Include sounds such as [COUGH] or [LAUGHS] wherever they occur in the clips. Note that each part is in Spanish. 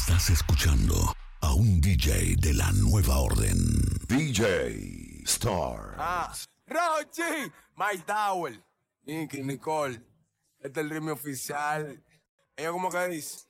Estás escuchando a un DJ de la nueva orden. DJ Star. Ah, Rochi, Mike Tower, Nicky, Nicole. Este es el ritmo oficial. Ella como que dice.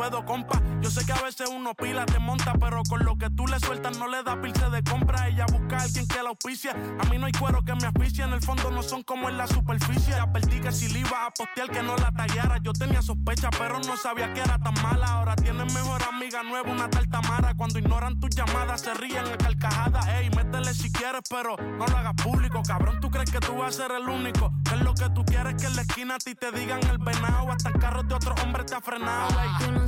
ruedo, compa. Yo sé que a veces uno pila, te monta, pero con lo que tú le sueltas no le da pilce de compra. Ella busca a alguien que la auspicie. A mí no hay cuero que me asfixie, en el fondo no son como en la superficie. Advertí que si le iba a postear que no la tallara. Yo tenía sospecha, pero no sabía que era tan mala. Ahora tienes mejor amiga nueva, una tal Tamara. Cuando ignoran tus llamadas, se ríen a carcajadas. Ey, métele si quieres, pero no lo hagas público. Cabrón, tú crees que tú vas a ser el único. Que es lo que tú quieres que en la esquina a ti te digan el venado. Hasta en carros de otro hombre te ha frenado.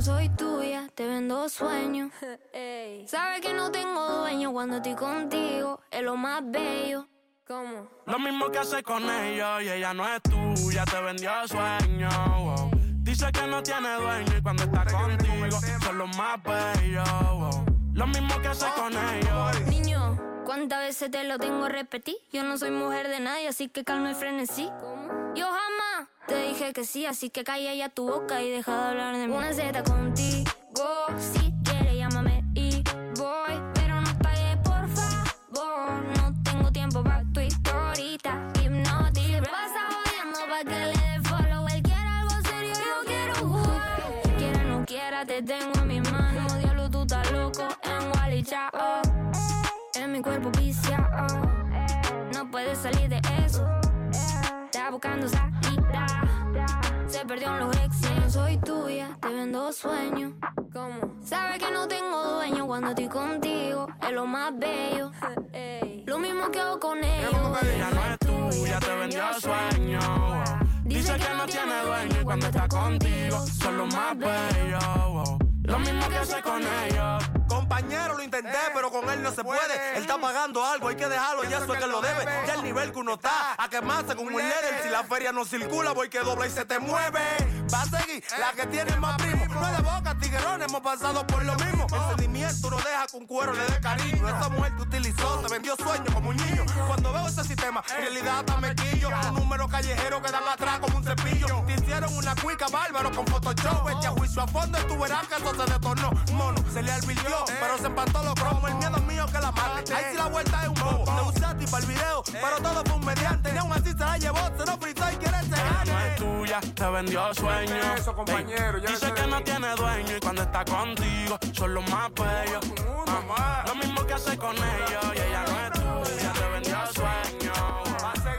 Yo soy tuya, te vendo sueños. [LAUGHS] Sabes que no tengo dueño cuando estoy contigo, es lo más bello. ¿Cómo? Lo mismo que hace con ellos y ella no es tuya, te vendió sueño. wow. Dice que no tiene dueño y cuando está contigo son los más bellos. wow. Lo mismo que hace con ellos. Niño, ¿cuántas veces te lo tengo a repetir? Yo no soy mujer de nadie, así que calma y frenesí. Yo jamás te dije que sí, así que calla ya tu boca y deja de hablar de mí. Una Z contigo, si quieres llámame y voy, pero no pagues por favor. No tengo tiempo para tu historita, hipnotic. Pasa jodiendo pa' que le dé follow. Él quiere algo serio, yo quiero jugar. Quiera no quiera, te tengo en mis manos. Diablo, tú estás loco en Wally, chao. En mi cuerpo viciado, no puedes salir de eso. Está buscando se perdió en los ex. No soy tuya, te vendo sueños. ¿Cómo? Sabes que no tengo dueño cuando estoy contigo, es lo más bello. [LAUGHS] Lo mismo que hago con ellos. Ella no es tuya, te vendió sueño. Dice que no tiene dueño y cuando está contigo son los más bellos. Lo mismo que hace con ellos. Compañero, lo intenté, pero con él no se puede. Él está pagando algo, hay que dejarlo, ya eso es que lo debe. Ya el nivel que uno está, a quemarse con un líder. Si la feria no circula, voy que dobla y se te mueve. Va a seguir la que tiene más primo. No es de boca, tiguerón, hemos pasado por lo mismo. El sentimiento no deja un cuero le dé cariño. Esa mujer te utilizó, te vendió sueños como un niño. Cuando veo ese sistema, en realidad hasta me quillo. Un número callejero que dan atrás como un cepillo. Te hicieron una cuica bárbaro con Photoshop. Vete a juicio a fondo y tú verás que eso se detornó. Mono, se le advirtió, pero se empató los cromos. El miedo mío que la mate. Ahí sí la vuelta es un bobo. Te ti para el video, pero todo fue un mediante. Y aún así se la llevó, se lo fritó y quiere se Ella no es tuya, te vendió sueño. Eso, compañero, Ey, ya Dice que no tiene dueño y cuando está contigo son los más bellos. Ah. Lo mismo que hace con ellos y ella no es tuya, te vendió sueño.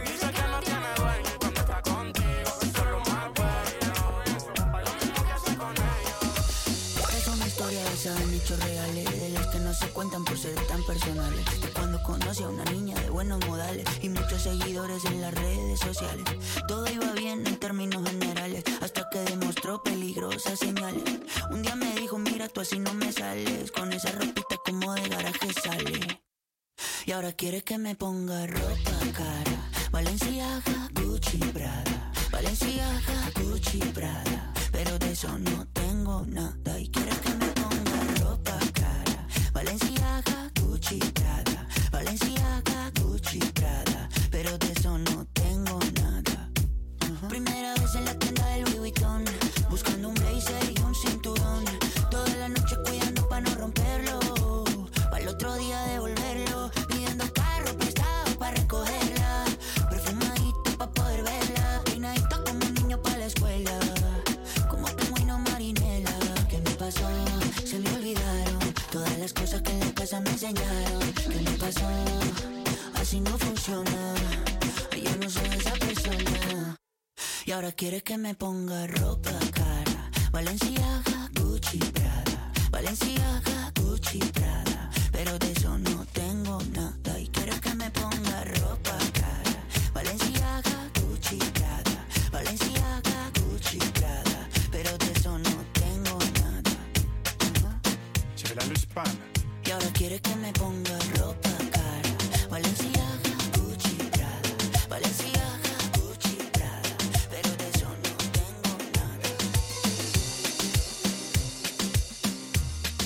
Dice que no tiene dueño y cuando está contigo son los más bellos. Lo mismo que hace con ellos. Es una historia basada en hechos reales De las que no se cuentan por ser tan personales De cuando conocí a una niña de buenos modales Y muchos seguidores en las redes sociales Todo iba bien en términos generales Peligrosas señales Un día me dijo, mira tú así no me sales Con esa ropita como de garaje sale y ahora quiere que me ponga ropa cara. Valenciaga, Gucci, Prada. Valenciaga, Gucci, Prada. Pero de eso ahora quiere que me ponga ropa cara. Valenciaga,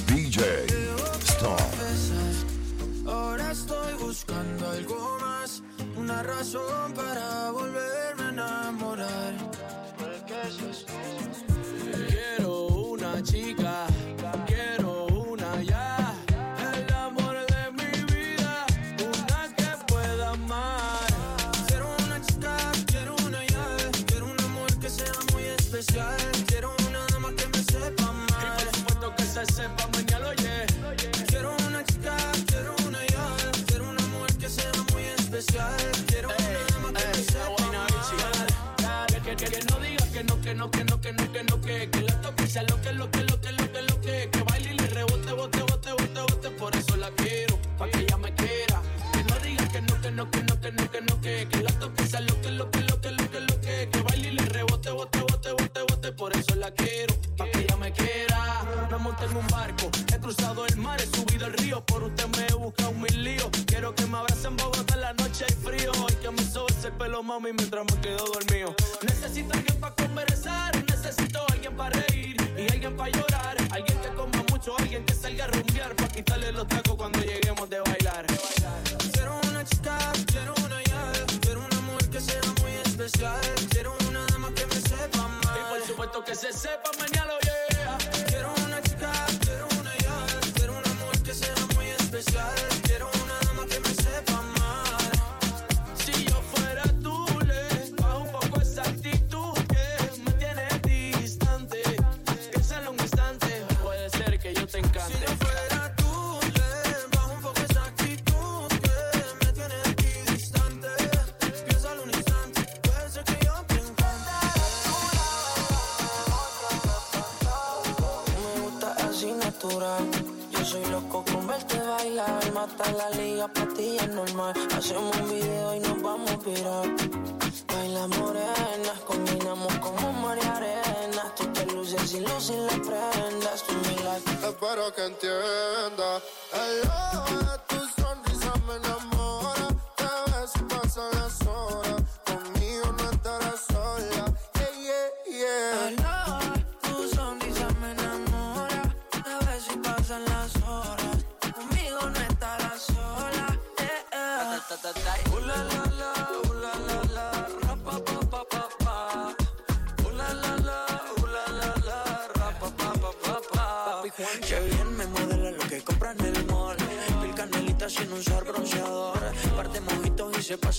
DJ Storm. Ahora estoy buscando algo más, una razón para volver sea lo que, lo que, lo que, lo que, lo que, que baile y le rebote, bote, bote, bote, bote, por eso la quiero, pa' que ella me quiera. Que no diga que no, que no, que no, que no, que no, que, que la toque, sea lo que, lo que, lo que, lo que, lo que, que baile y le rebote, bote, bote, bote, bote, por eso la quiero, pa' que ella me quiera. Me monté en un barco, he cruzado el mar, he subido el río, por usted me he buscado un mil líos. Quiero que me abracen Bogotá en la noche hay frío y que me sobe el pelo, mami, mientras me que se sepa mañana.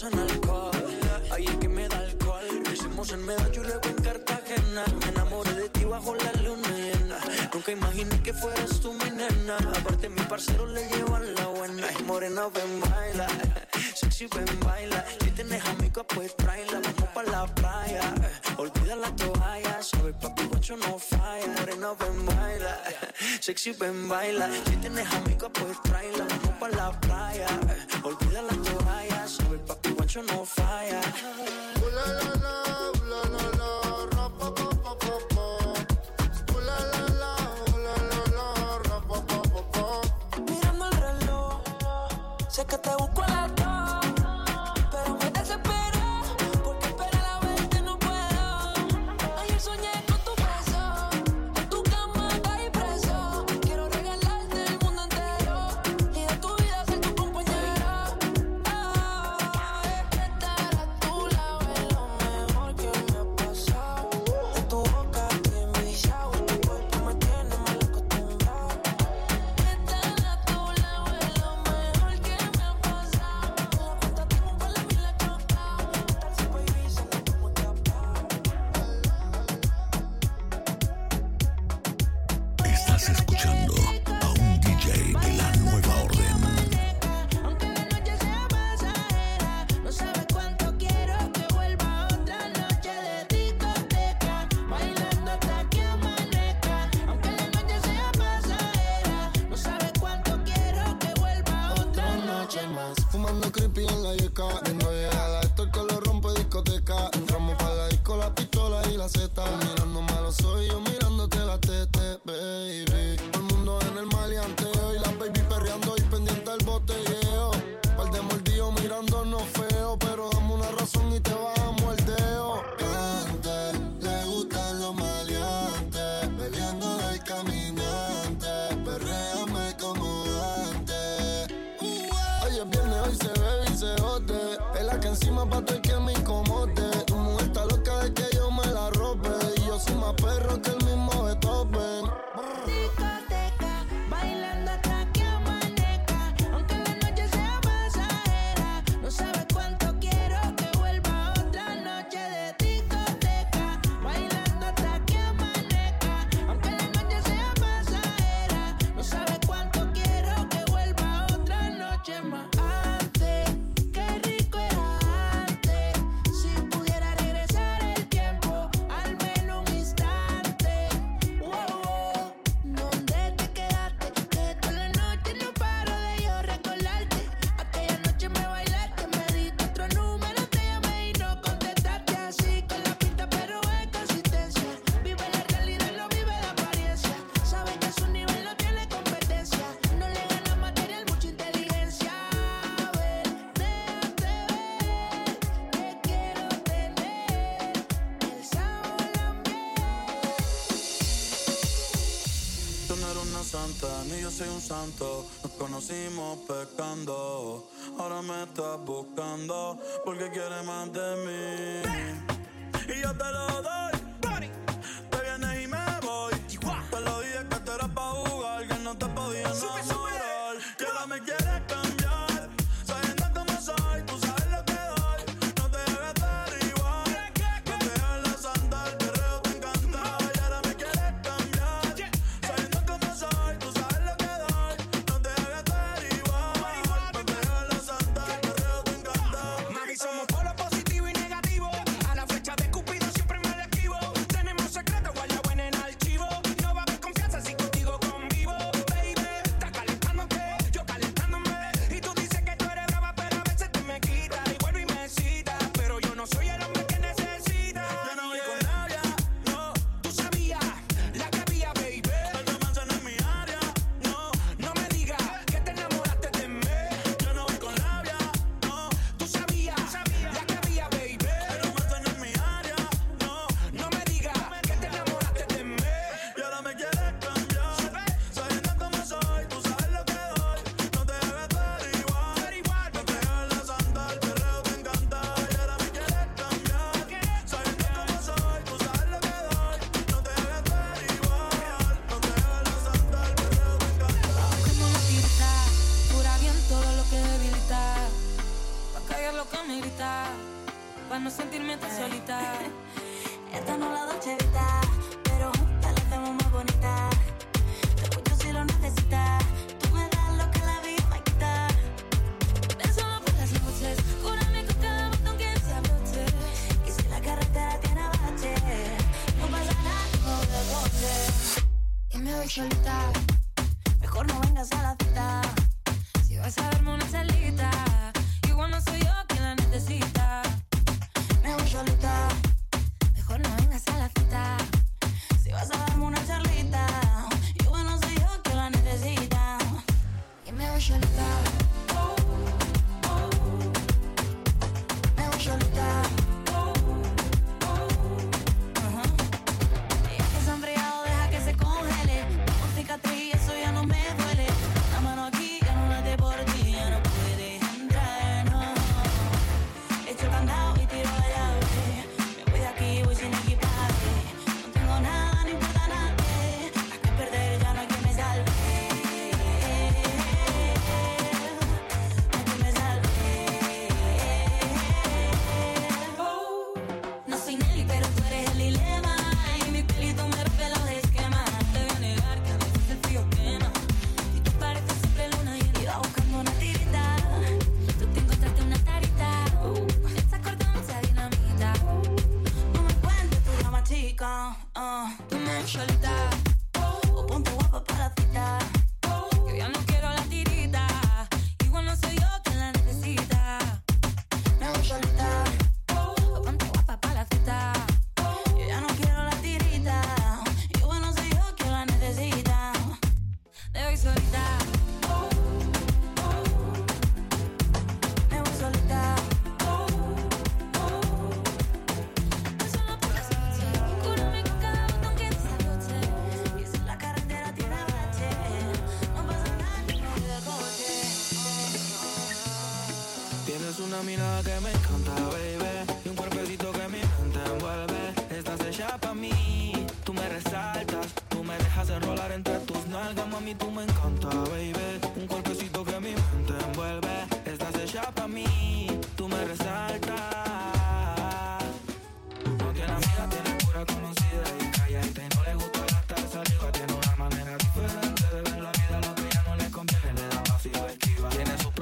pasa en alcohol. Ahí es que me da alcohol. Hicimos en Medallo y luego en Cartagena. Me enamoré de ti bajo la luna llena. Nunca imaginé que fueras tú mi nena. Aparte, mis parceros le llevan la buena. Ay, morena, ven, baila. Sexy, ven, baila. Si tienes amigos, pues tráela. Vamos pa' la playa. Olvida la toalla. Sabes, papi, guacho no falla. Morena, ven, baila. Sexy, ven, baila. Si tienes amigos, pues tráela. Vamos pa' la playa. Olvida la toalla. Sabes, papi, catch on no fire. La, la,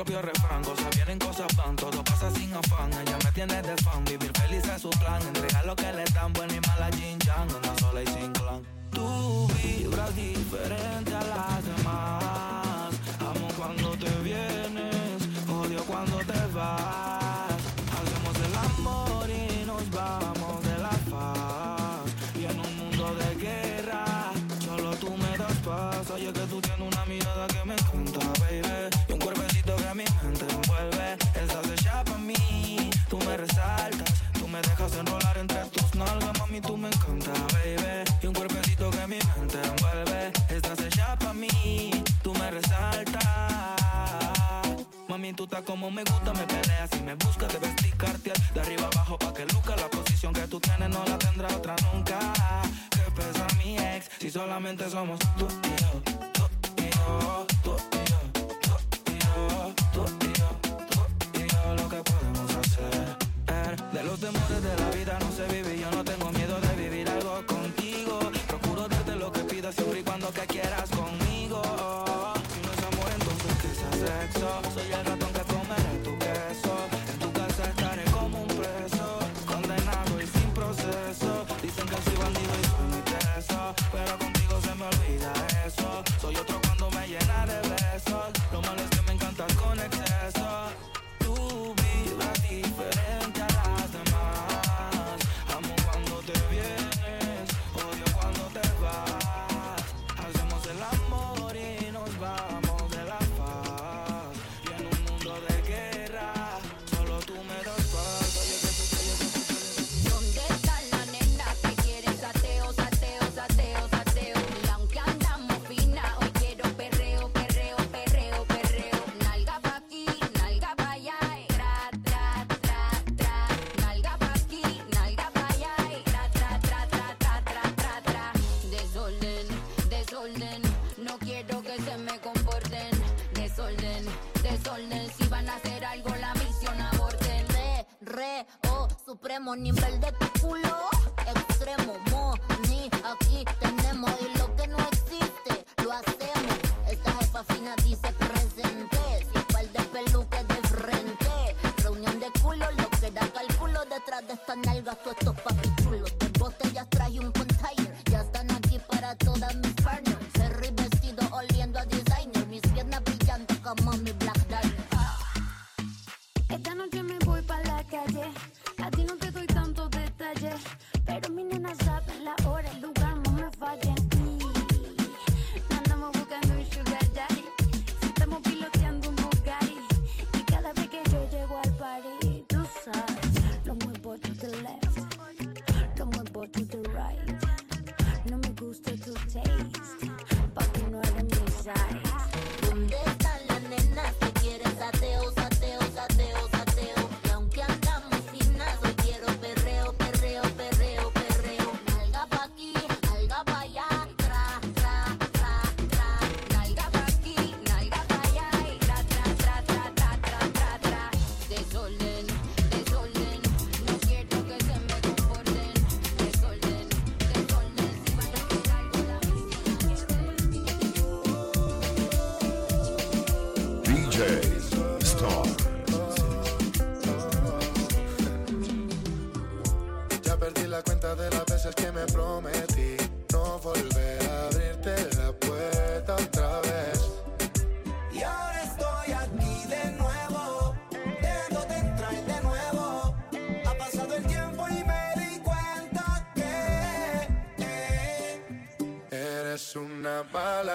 propio como me gusta me pelea. Si me busca te vestir cartier. De arriba abajo pa' que luca La posición que tú tienes no la tendrá otra nunca. Que pesa mi ex Si solamente somos tú y yo.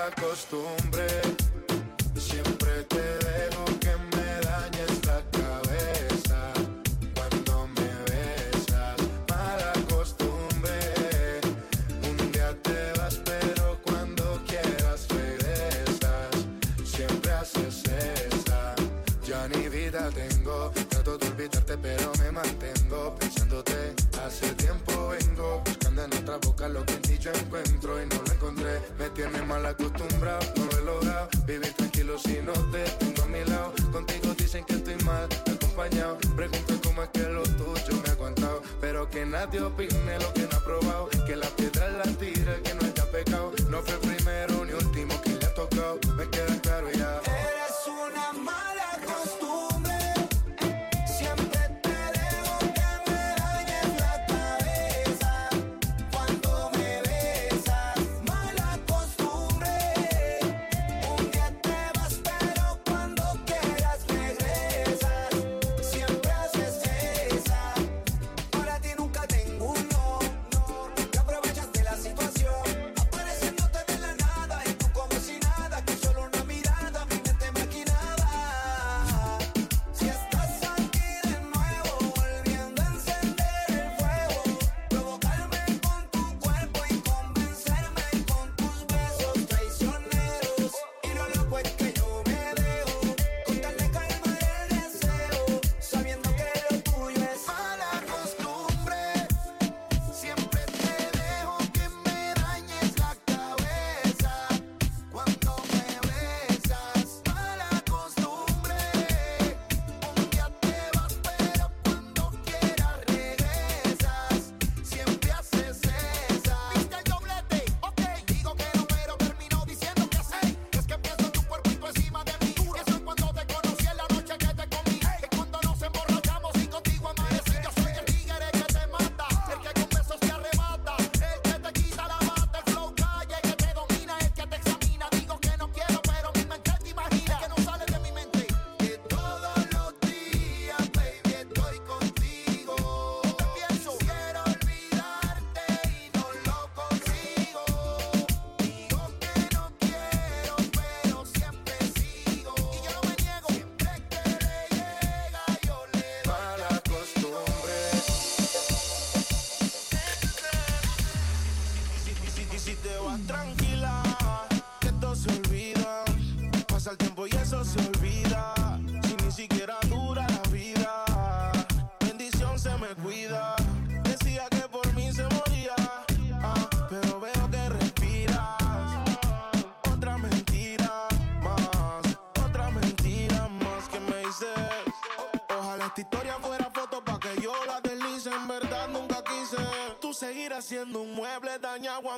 acostuma.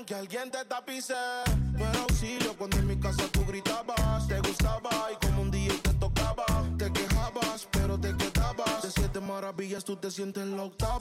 que alguien te tapice. No era auxilio cuando en mi casa tú gritabas, te gustaba y como un día te tocaba, te quejabas, pero te quedabas. De siete maravillas tú te sientes en la octava.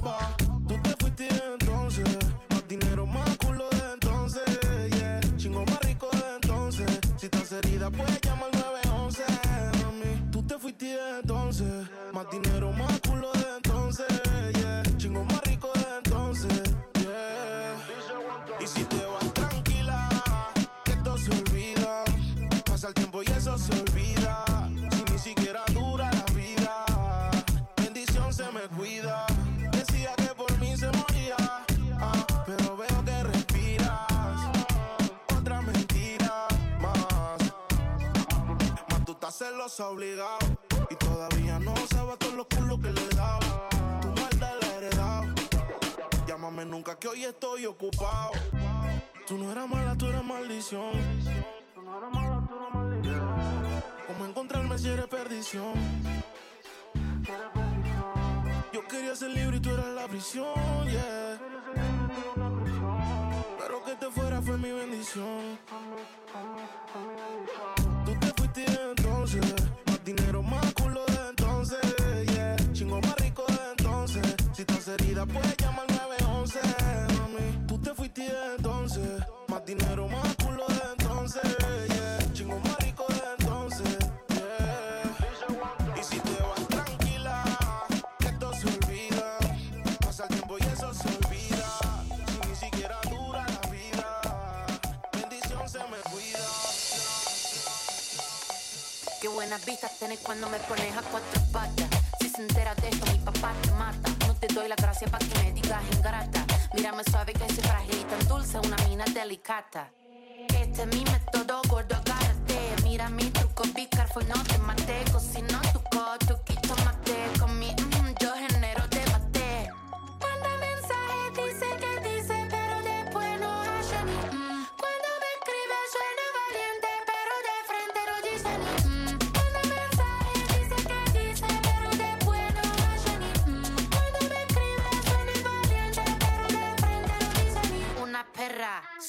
Y todavía no sabe todos los culos que le he dado. Tu maldad la he heredado. Llámame nunca que hoy estoy ocupado. Tú no eras mala, tú eras maldición. Tú no eras mala, tú eras maldición. ¿Cómo encontrarme si eres perdición? Yo quería ser libre y tú eras la prisión. Pero que te fuera fue mi bendición. Qué buenas vistas tenés cuando me pones a cuatro patas. Si se entera de esto, mi papá te mata. No te doy la gracia para que me digas ingrata. Mírame suave que soy frágil y tan dulce, una mina delicata. Este es mi método, gordo, agárrate. Mira mi truco, picar, fue no te maté. Cocino tu cocho, quito mate con mi...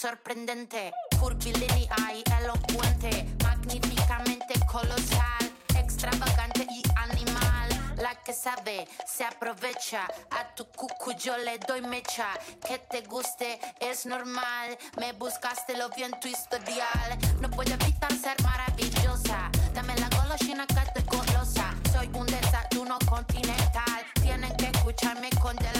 sorprendente, curvilínea y elocuente, magníficamente colosal, extravagante y animal. La que sabe se aprovecha, a tu cucu yo le doy mecha. Que te guste es normal, me buscaste lo bien tu historial. No puedo evitar ser maravillosa, dame la golosina que te golosa. Soy un desayuno continental, tienen que escucharme con del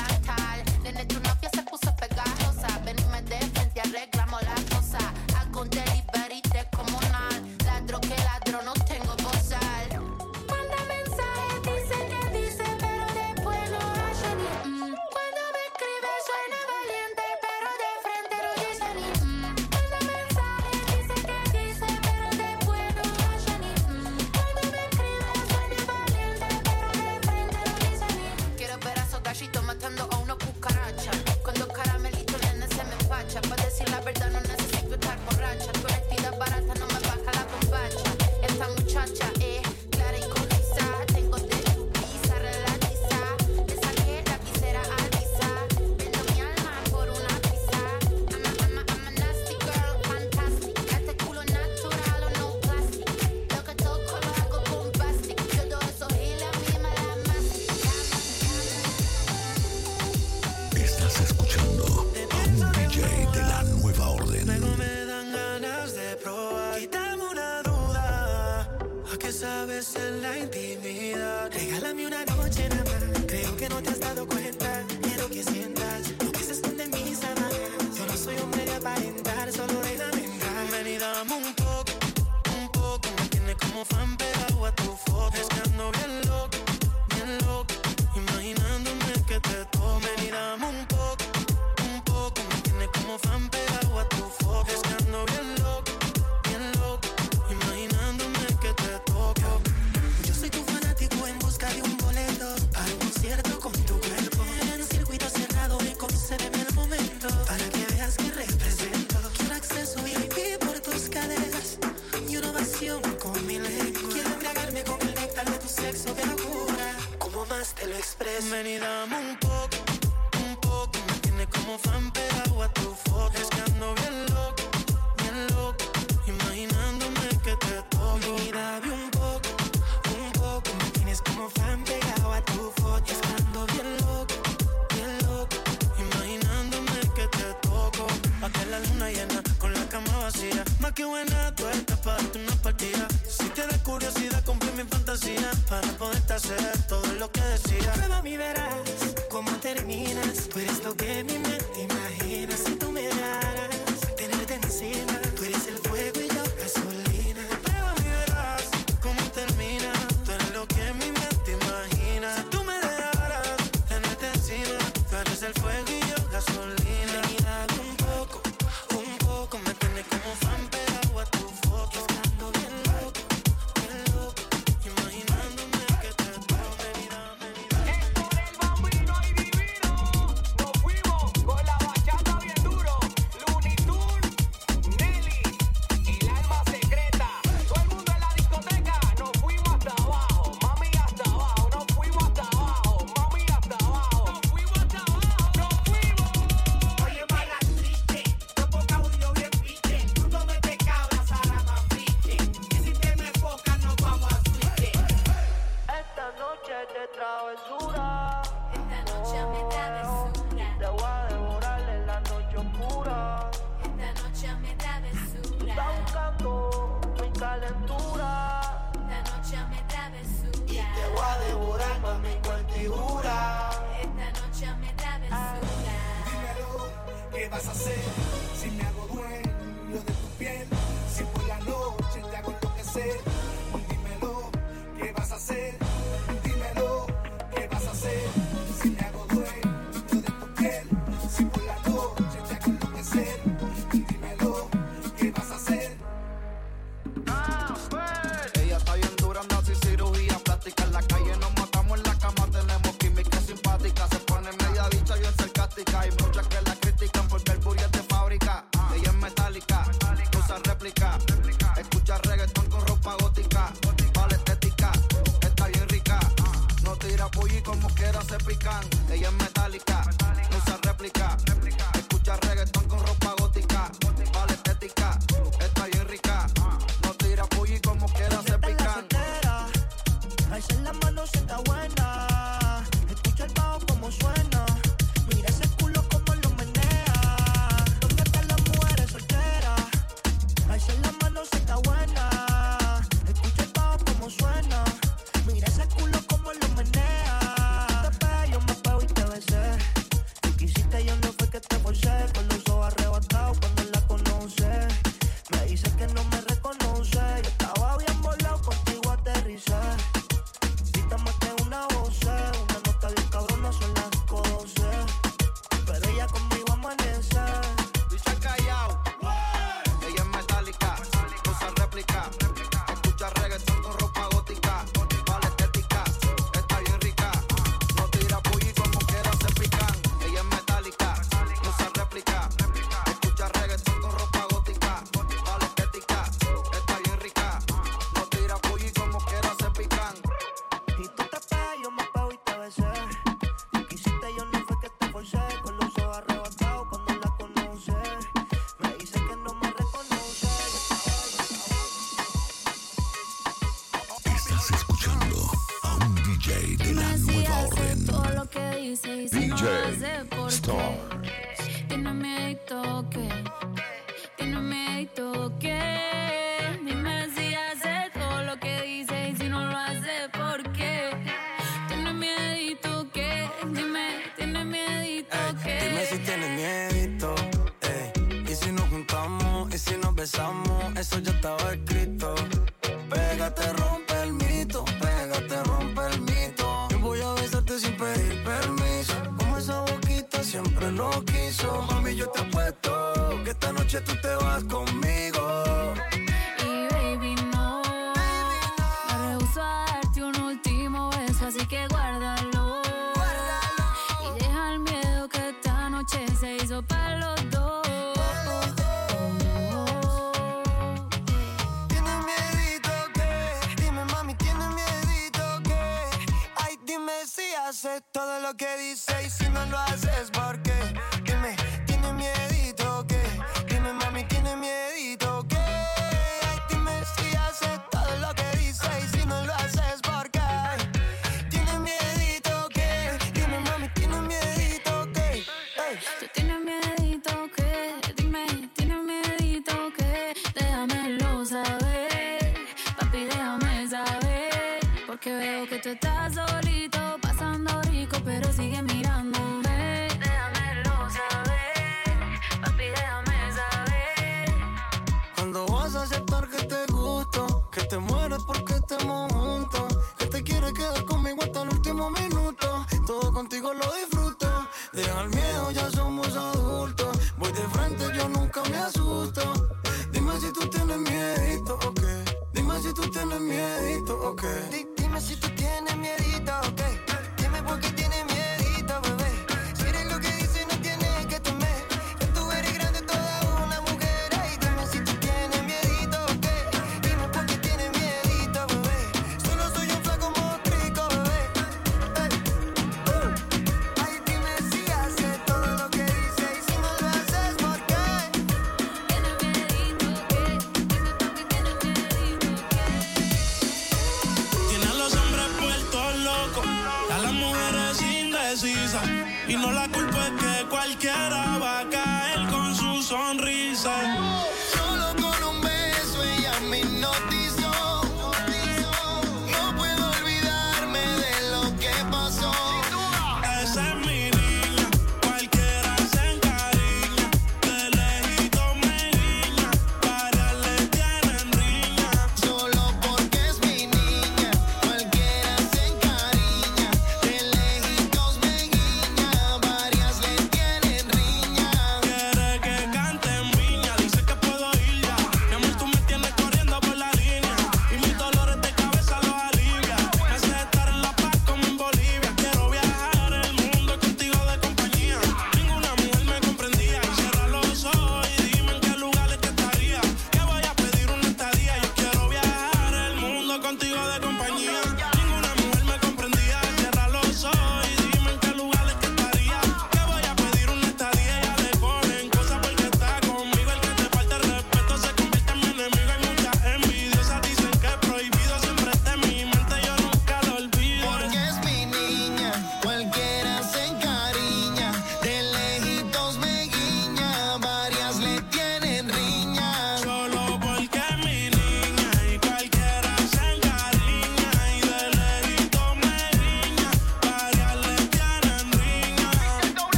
lo que dice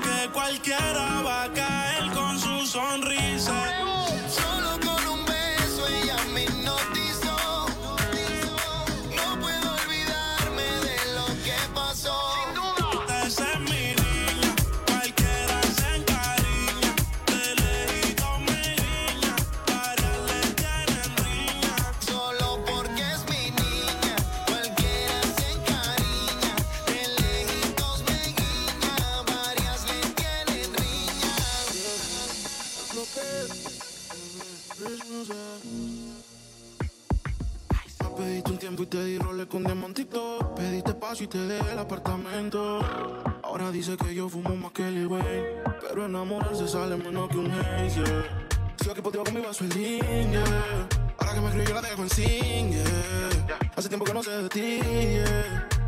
que cualquiera va a caer con su sonrisa. Te di roles con diamantito. Pediste paso y te dejé el apartamento. Ahora dice que yo fumo más que el güey. Pero enamorarse sale menos que un haze, yeah. Sigo aquí contigo con mi vaso. Ahora que me escribo yo la dejo en sin, yeah. Hace tiempo que no sé de.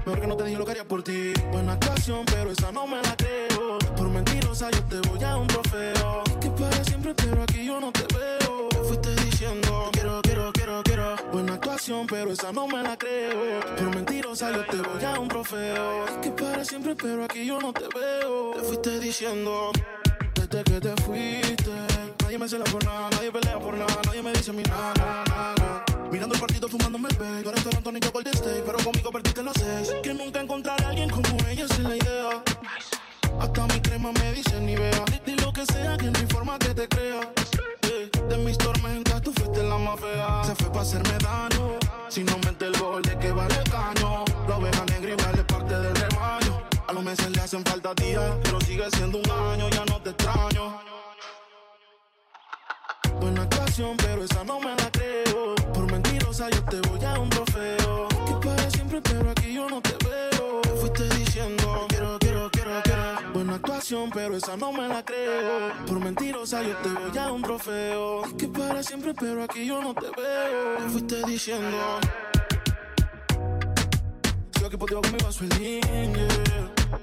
Mejor que no te dije lo que haría por ti. Buena actuación, pero esa no me la creo. Por mentirosa yo te voy a un trofeo. Que para siempre, pero aquí yo no te veo. Te fuiste diciendo, quiero, quiero. Pero esa no me la creo. Por mentirosa yo te voy a un trofeo. Que para siempre, pero aquí yo no te veo. Te fuiste diciendo, desde que te fuiste. Nadie me cela por nada, nadie pelea por nada, nadie me dice mi nada, nada, nada. Mirando el partido fumándome el bag, ahora estoy Antonio Golden pero conmigo perdiste los seis. Que nunca encontraré a alguien como ella, es la idea. Hasta mi crema me dice ni vea. Di lo que sea, que no hay forma que te crea. De mis tormentas tú fuiste la más fea. Se fue para hacerme daño. Si no mete el gol, ¿de qué vale el caño? La oveja negra igual es parte del rebaño. A los meses le hacen falta días, pero sigue siendo un año, ya no te extraño. Buena actuación, pero esa no me la creo. Por mentirosa yo te voy a un trofeo. Que para siempre, pero aquí yo no te veo. Te fuiste diciendo, quiero, Buena actuación, pero esa no me la creo. Por mentirosa yo te voy a un trofeo. Que para siempre, pero aquí yo no te veo. Te fuiste diciendo. Sigo aquí ti con mi vaso el.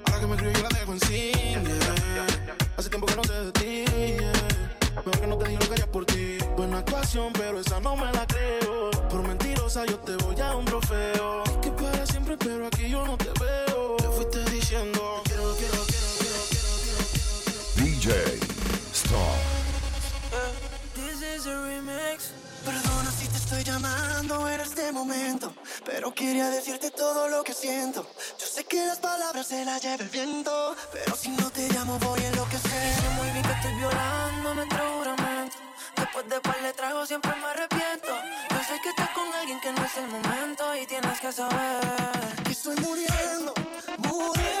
Ahora que me escribo yo la dejo en yeah. Hace tiempo que no sé de ti, yeah. Mejor que no te digo que por ti. Buena actuación, pero esa no me la creo. Por mentirosa yo te voy a un trofeo. Que para siempre, pero aquí yo no te veo. Te fuiste diciendo, This is a remix. Perdona si te estoy llamando en este momento, pero quería decirte todo lo que siento. Yo sé que las palabras se las lleva el viento, pero si no te llamo voy a enloquecer. Sé muy bien que estoy violando nuestro juramento. Después de par de tragos siempre me arrepiento. Yo sé que estás con alguien que no es el momento y tienes que saber que estoy muriendo, muriendo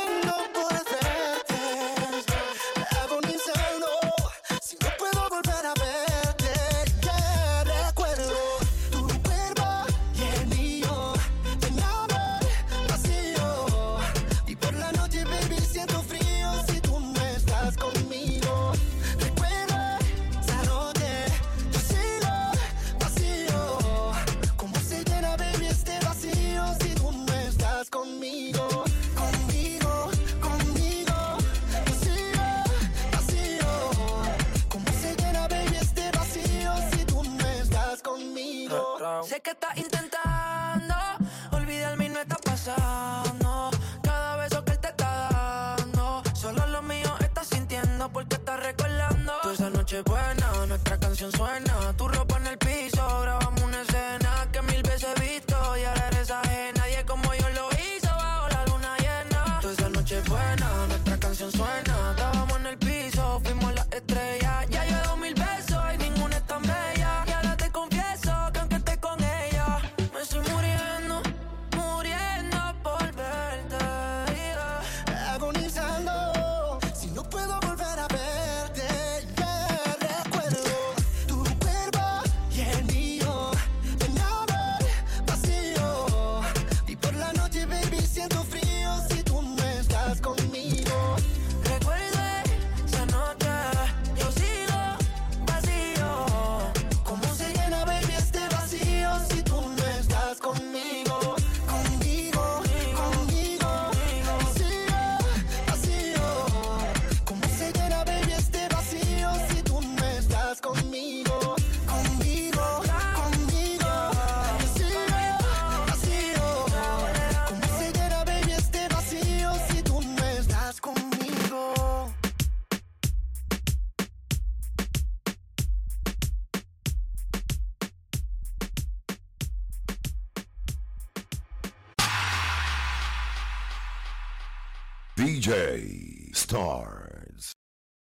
que estás Star.